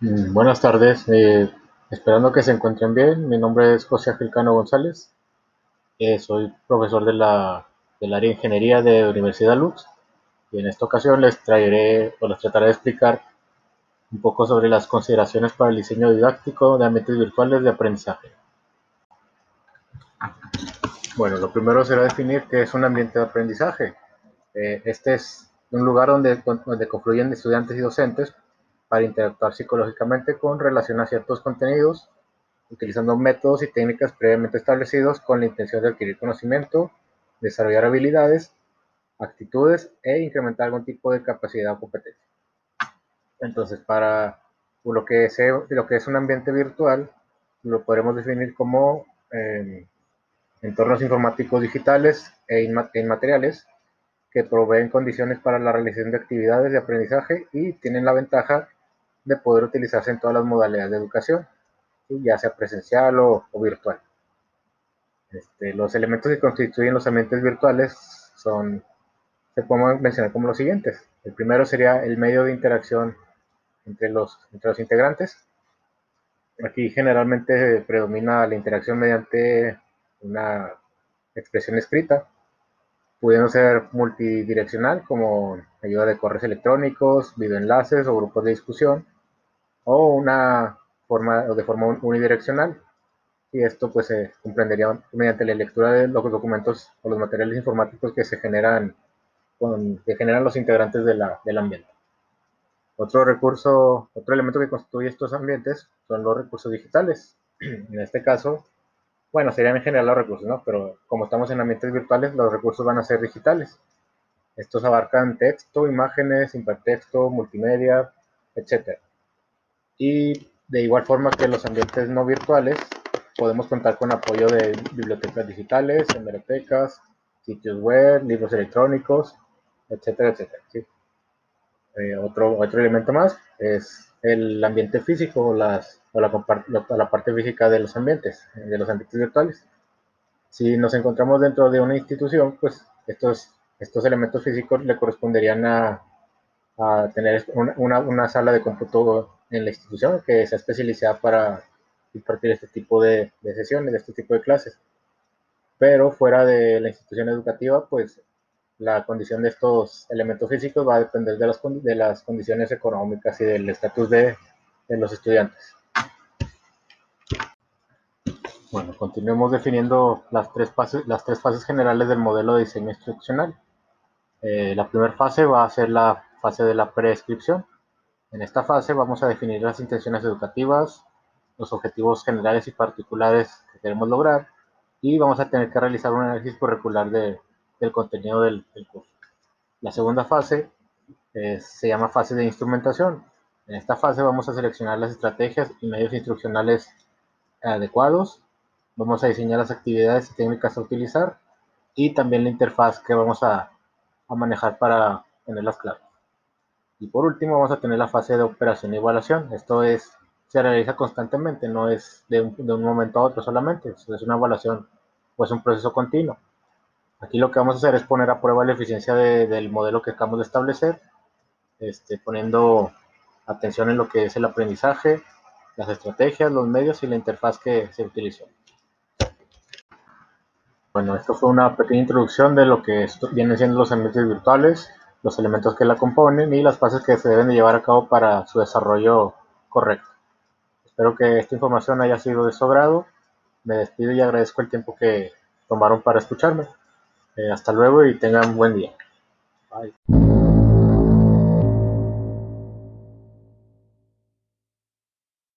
Mm, Buenas tardes, eh, esperando que se encuentren bien. Mi nombre es José Agilcano González. Eh, soy profesor de la, del área de ingeniería de Universidad Lux y en esta ocasión les traeré o les trataré de explicar un poco sobre las consideraciones para el diseño didáctico de ambientes virtuales de aprendizaje. Bueno, lo primero será definir qué es un ambiente de aprendizaje. Eh, este es un lugar donde confluyen estudiantes y docentes para interactuar psicológicamente con relación a ciertos contenidos, utilizando métodos y técnicas previamente establecidos con la intención de adquirir conocimiento, desarrollar habilidades, actitudes e incrementar algún tipo de capacidad o competencia. Entonces, para lo que es, un ambiente virtual, lo podemos definir como eh, entornos informáticos digitales e inmateriales que proveen condiciones para la realización de actividades de aprendizaje y tienen la ventaja de poder utilizarse en todas las modalidades de educación, ya sea presencial o, virtual. Este, los elementos que constituyen los ambientes virtuales son, se pueden mencionar como los siguientes. El primero sería el medio de interacción entre los, entre los integrantes. Aquí generalmente predomina la interacción mediante una expresión escrita, pudiendo ser multidireccional como ayuda de correos electrónicos, videoenlaces o grupos de discusión, o una forma de forma unidireccional. Y esto pues se comprendería mediante la lectura de los documentos o los materiales informáticos que se generan, que generan los integrantes de del ambiente. Otro recurso, otro elemento que constituye estos ambientes son los recursos digitales. En este caso, bueno, serían en general los recursos, ¿no? Pero como estamos en ambientes virtuales, los recursos van a ser digitales. Estos abarcan texto, imágenes, hipertexto, multimedia, etc. Y de igual forma que los ambientes no virtuales, podemos contar con apoyo de bibliotecas digitales, hemerotecas, sitios web, libros electrónicos, etcétera, etcétera. ¿sí? Eh, otro, otro elemento más es el ambiente físico las, o la, la, parte física de los ambientes, de los ambientes virtuales. Si nos encontramos dentro de una institución, pues estos, estos elementos físicos le corresponderían a, a tener una, una, sala de cómputo en la institución que sea especializada para impartir este tipo de, sesiones, este tipo de clases. Pero fuera de la institución educativa, pues la condición de estos elementos físicos va a depender de las, condiciones económicas y del estatus de, de los estudiantes. Bueno, continuemos definiendo las tres, fases, las tres fases generales del modelo de diseño instruccional. Eh, la primera fase va a ser la fase de la prescripción. En esta fase vamos a definir las intenciones educativas, los objetivos generales y particulares que queremos lograr y vamos a tener que realizar un análisis curricular de, del contenido del, del, curso. La segunda fase eh, se llama fase de instrumentación. En esta fase vamos a seleccionar las estrategias y medios instruccionales adecuados, vamos a diseñar las actividades y técnicas a utilizar y también la interfaz que vamos a, a manejar para tener las claves. Y por último vamos a tener la fase de operación y evaluación. Esto es, se realiza constantemente, no es de un, momento a otro solamente, es una evaluación o es un proceso continuo. Aquí lo que vamos a hacer es poner a prueba la eficiencia de, del modelo que acabamos de establecer, este, poniendo atención en lo que es el aprendizaje, las estrategias, los medios y la interfaz que se utilizó. Bueno, esto fue una pequeña introducción de lo que vienen siendo los ambientes virtuales, los elementos que la componen y las fases que se deben de llevar a cabo para su desarrollo correcto. Espero que esta información haya sido de su agrado. Me despido y agradezco el tiempo que tomaron para escucharme. Eh, hasta luego y tengan buen día. Bye.